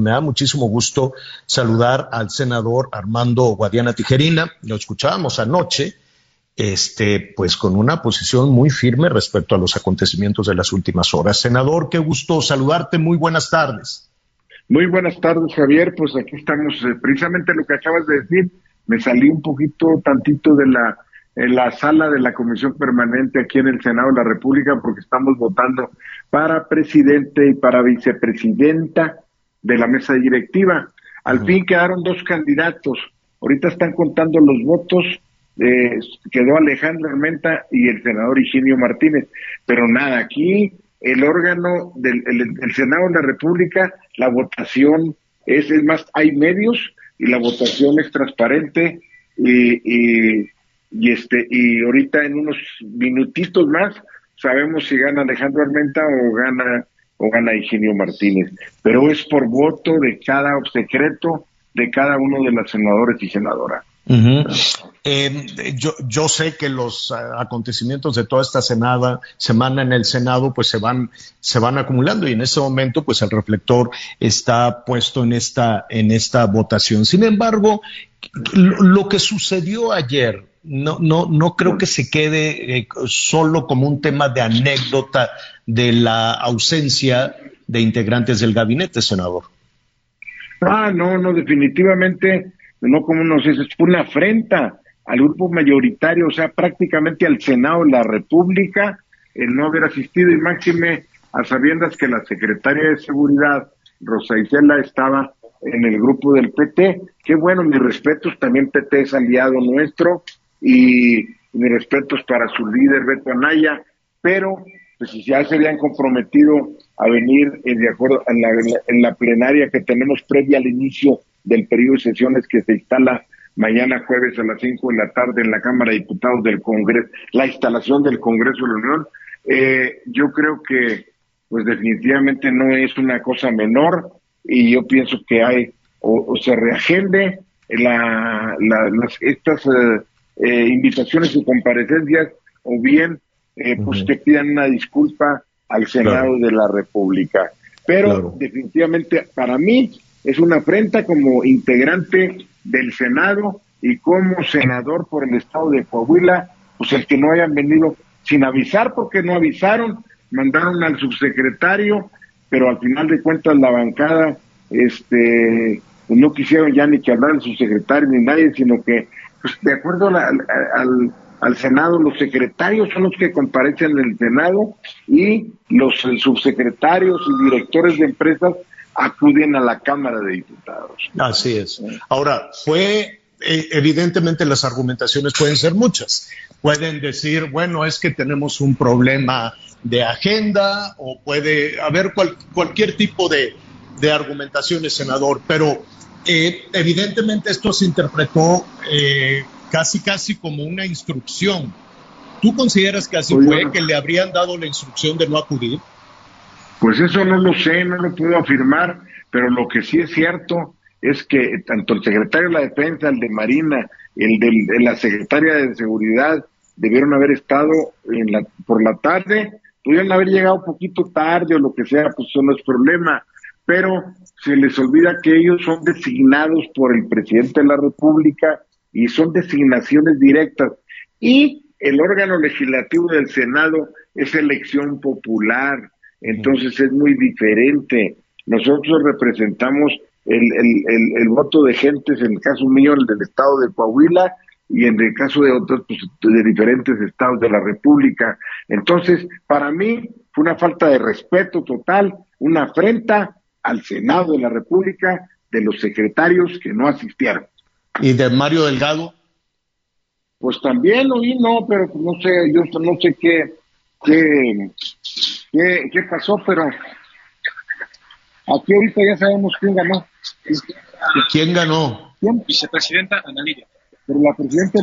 Me da muchísimo gusto saludar al senador Armando Guadiana Tijerina. Lo escuchábamos anoche, este, pues con una posición muy firme respecto a los acontecimientos de las últimas horas. Senador, qué gusto saludarte. Muy buenas tardes. Muy buenas tardes, Javier. Pues aquí estamos, eh, precisamente lo que acabas de decir. Me salí un poquito, tantito de la, en la sala de la Comisión Permanente aquí en el Senado de la República porque estamos votando para presidente y para vicepresidenta de la mesa directiva. Al fin quedaron dos candidatos. Ahorita están contando los votos. Eh, quedó Alejandro Armenta y el senador Higinio Martínez. Pero nada, aquí el órgano del el, Senado de la República, la votación es, es más, hay medios y la votación es transparente y, y, y este y ahorita en unos minutitos más sabemos si gana Alejandro Armenta o gana o gana Higinio Martínez, pero es por voto de cada secreto de cada uno de los senadores y senadoras. Eh, yo, yo, sé que los uh, acontecimientos de toda esta senada, semana en el Senado pues se van, se van acumulando y en ese momento pues el reflector está puesto en esta, en esta votación. Sin embargo, lo, lo que sucedió ayer no, no, no creo que se quede eh, solo como un tema de anécdota de la ausencia de integrantes del gabinete, senador. Ah, no, no, definitivamente, no como nos dice, es una afrenta al grupo mayoritario, o sea, prácticamente al Senado de la República, el no haber asistido y máxime a sabiendas que la secretaria de Seguridad, Rosa Isela, estaba en el grupo del PT. Qué bueno, mis respetos, también PT es aliado nuestro, y mis respetos para su líder Beto Anaya, pero pues ya se habían comprometido a venir eh, de acuerdo en la, en la plenaria que tenemos previa al inicio del periodo de sesiones que se instala mañana jueves a las 5 de la tarde en la Cámara de Diputados del Congreso, la instalación del Congreso de la Unión, eh, yo creo que pues definitivamente no es una cosa menor y yo pienso que hay o, se reagende la, las, estas eh, eh, invitaciones y comparecencias o bien eh, pues que pidan una disculpa al Senado de la República. Pero definitivamente para mí es una afrenta como integrante del Senado y como senador por el estado de Coahuila, pues el que no hayan venido sin avisar porque no avisaron, mandaron al subsecretario, pero al final de cuentas la bancada este no quisieron ya ni que hablar el subsecretario ni nadie, sino que de acuerdo al, al, Senado, los secretarios son los que comparecen en el Senado y los subsecretarios y directores de empresas acuden a la Cámara de Diputados. Así es. Ahora, fue eh, evidentemente las argumentaciones pueden ser muchas. Pueden decir, bueno, es que tenemos un problema de agenda o puede haber cualquier tipo de, de argumentaciones, senador, pero eh, evidentemente esto se interpretó eh, casi casi como una instrucción. ¿Tú consideras que así fue, que le habrían dado la instrucción de no acudir? Pues eso no lo sé, no lo puedo afirmar, pero lo que sí es cierto es que tanto el secretario de la Defensa, el de Marina, el de la secretaria de Seguridad, debieron haber estado en la, por la tarde, pudieron haber llegado un poquito tarde o lo que sea, pues eso no es problema, pero se les olvida que ellos son designados por el presidente de la República y son designaciones directas. Y el órgano legislativo del Senado es elección popular, entonces es muy diferente. Nosotros representamos el, el, el, voto de gentes, en el caso mío, el del estado de Coahuila, y en el caso de otros, pues, de diferentes estados de la República. Entonces, para mí fue una falta de respeto total, una afrenta al Senado de la República de los secretarios que no asistieron. ¿Y de Mario Delgado? Pues también oí, no, pero no sé, yo no sé qué, qué, qué, pasó, pero Aquí ahorita ya sabemos quién ganó. ¿Quién ganó? ¿Quién? Vicepresidenta Ana Lilia. Pero la presidenta...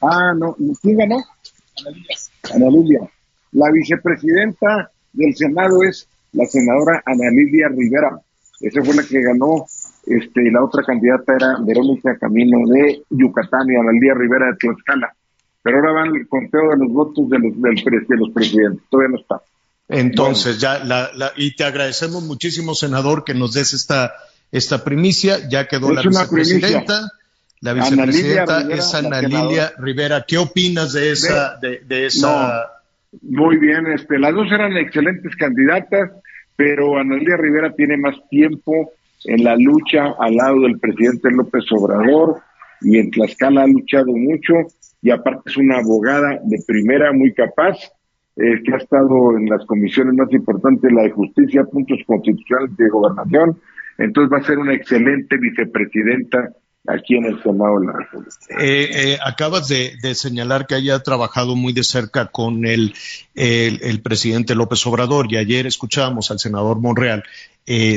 Ah, no. ¿Quién ganó? Ana Lilia. Ana Lilia. La vicepresidenta del Senado es la senadora Ana Lilia Rivera. Esa fue la que ganó. Este, y la otra candidata era Verónica Camino de Yucatán y Ana Lilia Rivera de Tlaxcala. Pero ahora van el conteo de los votos de los, de los presidentes. Todavía no está. Entonces, ya, la, la, y te agradecemos muchísimo, senador, que nos des esta, esta primicia. Ya quedó la vicepresidenta. La vicepresidenta es Ana Lilia Rivera. ¿Qué opinas de esa, de, de esa? Muy bien, este, las dos eran excelentes candidatas, pero Ana Lilia Rivera tiene más tiempo en la lucha al lado del presidente López Obrador y en Tlaxcala ha luchado mucho y aparte es una abogada de primera muy capaz que ha estado en las comisiones más importantes, la de justicia, puntos constitucionales de gobernación. Entonces va a ser una excelente vicepresidenta aquí en el Senado de la República. Eh, eh, acabas de, señalar que haya trabajado muy de cerca con el, el, presidente López Obrador y ayer escuchábamos al senador Monreal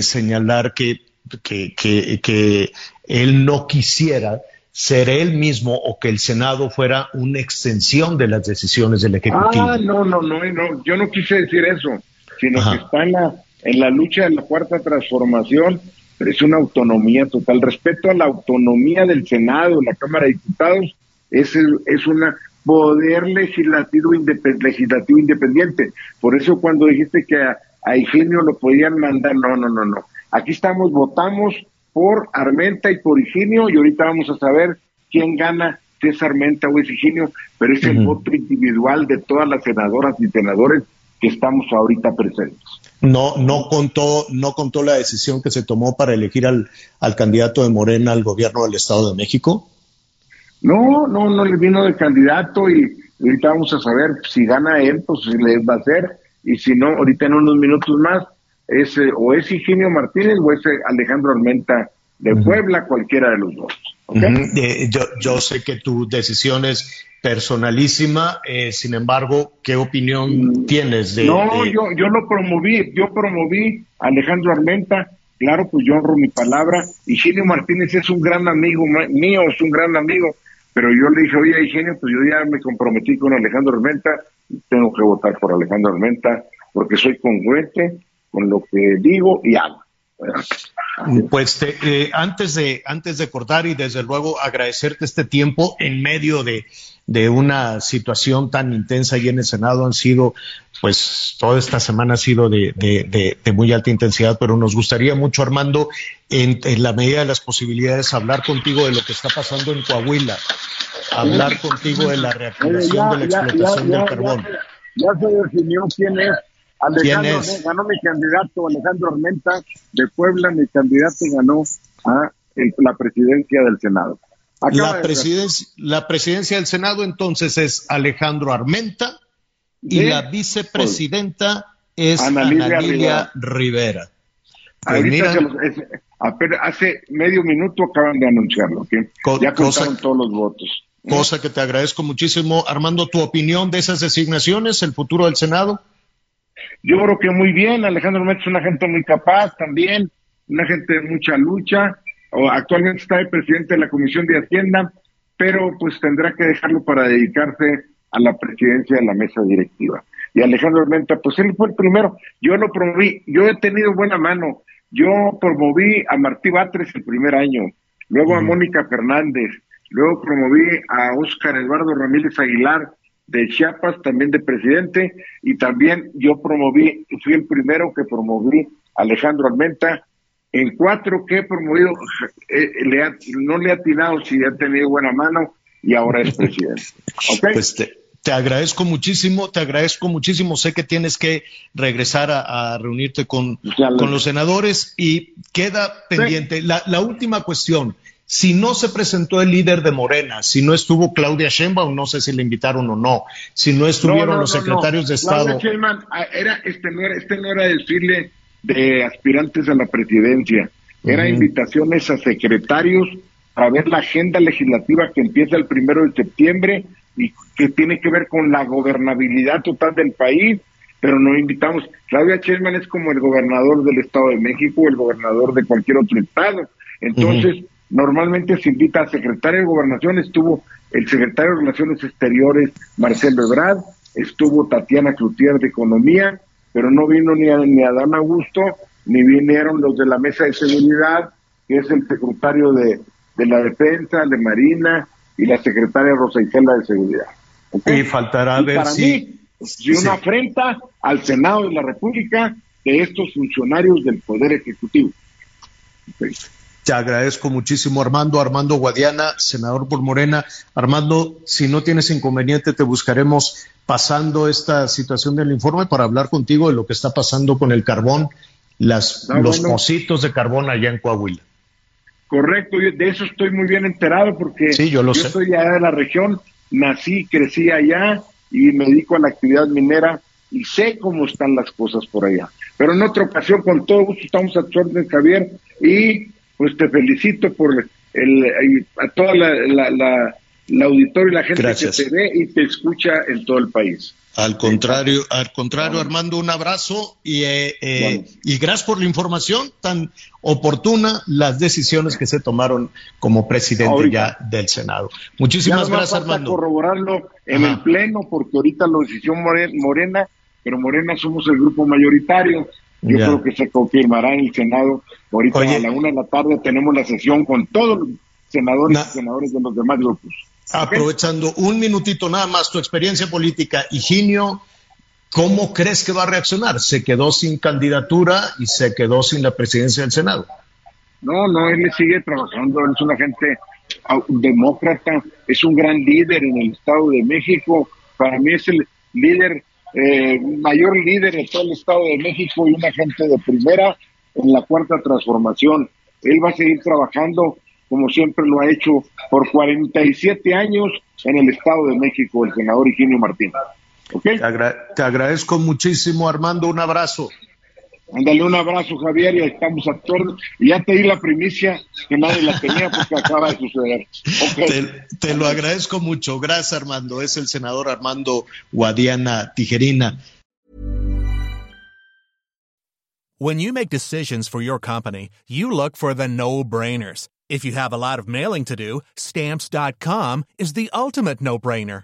señalar que, que, que, que él no quisiera ser él mismo o que el Senado fuera una extensión de las decisiones del Ejecutivo. Ah, no, no, no, no yo no quise decir eso, sino que está en la, en la lucha de la cuarta transformación, pero es una autonomía total. Respeto a la autonomía del Senado, la Cámara de Diputados, es, es una poder legislativo, legislativo independiente. Por eso cuando dijiste que a, a Ingenio lo podían mandar, no, no, no, no. Aquí estamos, votamos por Armenta y por Higinio, y ahorita vamos a saber quién gana, si es Armenta o es Higinio, pero es el voto individual de todas las senadoras y senadores que estamos ahorita presentes. No, no contó, no contó la decisión que se tomó para elegir al, al candidato de Morena al gobierno del Estado de México. No, no, no le vino de candidato y ahorita vamos a saber si gana él, pues si le va a hacer, y si no, ahorita en unos minutos más es o es Higinio Martínez o es Alejandro Armenta de Puebla, cualquiera de los dos. Eh, yo, yo, sé que tu decisión es personalísima, eh, sin embargo, ¿qué opinión tienes de...? No, Yo, yo lo promoví, yo promoví a Alejandro Armenta, claro, pues yo honro mi palabra, Higinio Martínez es un gran amigo mío, es un gran amigo, pero yo le dije, oye, Higinio, pues yo ya me comprometí con Alejandro Armenta, tengo que votar por Alejandro Armenta, porque soy congruente, con lo que digo y hago. Pues eh, antes de antes de cortar y desde luego agradecerte este tiempo en medio de, una situación tan intensa y en el Senado han sido, pues toda esta semana ha sido de, muy alta intensidad, pero nos gustaría mucho, Armando, en, la medida de las posibilidades, hablar contigo de lo que está pasando en Coahuila, hablar contigo de la reactivación de la explotación del carbón. Ya se definió quién es Alejandro, ganó mi candidato Alejandro Armenta de Puebla, mi candidato ganó a la presidencia del Senado. la presidencia, la presidencia del Senado entonces es Alejandro Armenta y la vicepresidenta es Ana Lilia, Rivera. Pues hace medio minuto acaban de anunciarlo, ya contaron todos los votos. Cosa que te agradezco muchísimo. Armando, ¿tu opinión de esas designaciones, el futuro del Senado? Yo creo que muy bien, Alejandro Méndez es una gente muy capaz también, una gente de mucha lucha, actualmente está el presidente de la Comisión de Hacienda, pero pues tendrá que dejarlo para dedicarse a la presidencia de la mesa directiva. Y Alejandro Menta, pues él fue el primero, yo lo promoví, yo he tenido buena mano, yo promoví a Martí Batres el primer año, luego a Mónica Fernández, luego promoví a Óscar Eduardo Ramírez Aguilar, de Chiapas, también de presidente, y también yo promoví, fui el primero que promoví Alejandro Almenta, en cuatro que he promovido, eh, le no le ha atinado si ha tenido buena mano y ahora es presidente. Pues te, agradezco muchísimo, te agradezco muchísimo. Sé que tienes que regresar a, reunirte con, con, los senadores y queda pendiente. La, la última cuestión si no se presentó el líder de Morena, si no estuvo Claudia Sheinbaum, no sé si le invitaron o no, si no estuvieron los secretarios de Estado. Claudia Sheinbaum, ah, era, este, no era, este no era desfile de aspirantes a la presidencia, era invitaciones a secretarios a ver la agenda legislativa que empieza el primero de septiembre y que tiene que ver con la gobernabilidad total del país, pero no invitamos. Claudia Chessman es como el gobernador del Estado de México o el gobernador de cualquier otro estado. Entonces, normalmente se invita al secretario de Gobernación, estuvo el secretario de Relaciones Exteriores, Marcelo Ebrard, estuvo Tatiana Cloutier de Economía, pero no vino ni, a, ni Adán Augusto, ni vinieron los de la Mesa de Seguridad, que es el secretario de, de la Defensa, de Marina, y la secretaria Rosa Isela de Seguridad. Y faltará ver para si... Mí, si una afrenta al Senado de la República de estos funcionarios del Poder Ejecutivo. Te agradezco muchísimo, Armando. Armando Guadiana, senador por Morena. Armando, si no tienes inconveniente, te buscaremos pasando esta situación del informe para hablar contigo de lo que está pasando con el carbón, las, No, los bueno. pocitos de carbón allá en Coahuila. Correcto, yo de eso estoy muy bien enterado porque Sí, yo lo sé. soy allá de la región, nací, crecí allá y me dedico a la actividad minera y sé cómo están las cosas por allá. Pero en otra ocasión, con todo gusto, estamos a tu orden, Javier, y pues te felicito por el, a toda la, la, la, la auditorio y la gente Gracias. que te ve y te escucha en todo el país. Al contrario, al contrario, Armando, un abrazo y, eh, eh, Vamos. y gracias por la información tan oportuna, las decisiones que se tomaron como presidente Ahorita. ya del Senado. Ya Muchísimas nomás gracias, Armando. corroborarlo en Ajá. el Pleno, porque ahorita lo decidió More- Morena, pero Morena somos el grupo mayoritario. Yo Ya. creo que se confirmará en el Senado. Ahorita Oye. a la una de la tarde tenemos la sesión con todos los senadores Na- y senadores de los demás grupos. Aprovechando un minutito nada más tu experiencia política, Higinio, ¿cómo crees que va a reaccionar? Se quedó sin candidatura y se quedó sin la presidencia del Senado. No, no, él sigue trabajando, él es una gente demócrata, es un gran líder en el Estado de México, para mí es el líder, eh, mayor líder de todo el Estado de México y una gente de primera en la cuarta transformación. Él va a seguir trabajando como siempre lo ha hecho por 47 años en el Estado de México, el senador Higinio Martínez. ¿Ok? Te, agra- te agradezco muchísimo, Armando, un abrazo. Ándale un abrazo, Javier, y ahí estamos a. Y ya te di la primicia que nadie la tenía porque acaba de suceder. Ok. Te, te lo agradezco mucho. Gracias, Armando. Es el senador Armando Guadiana Tijerina. When you make decisions for your company, you look for the no brainers. If you have a lot of mailing to do, stamps.com is the ultimate no brainer.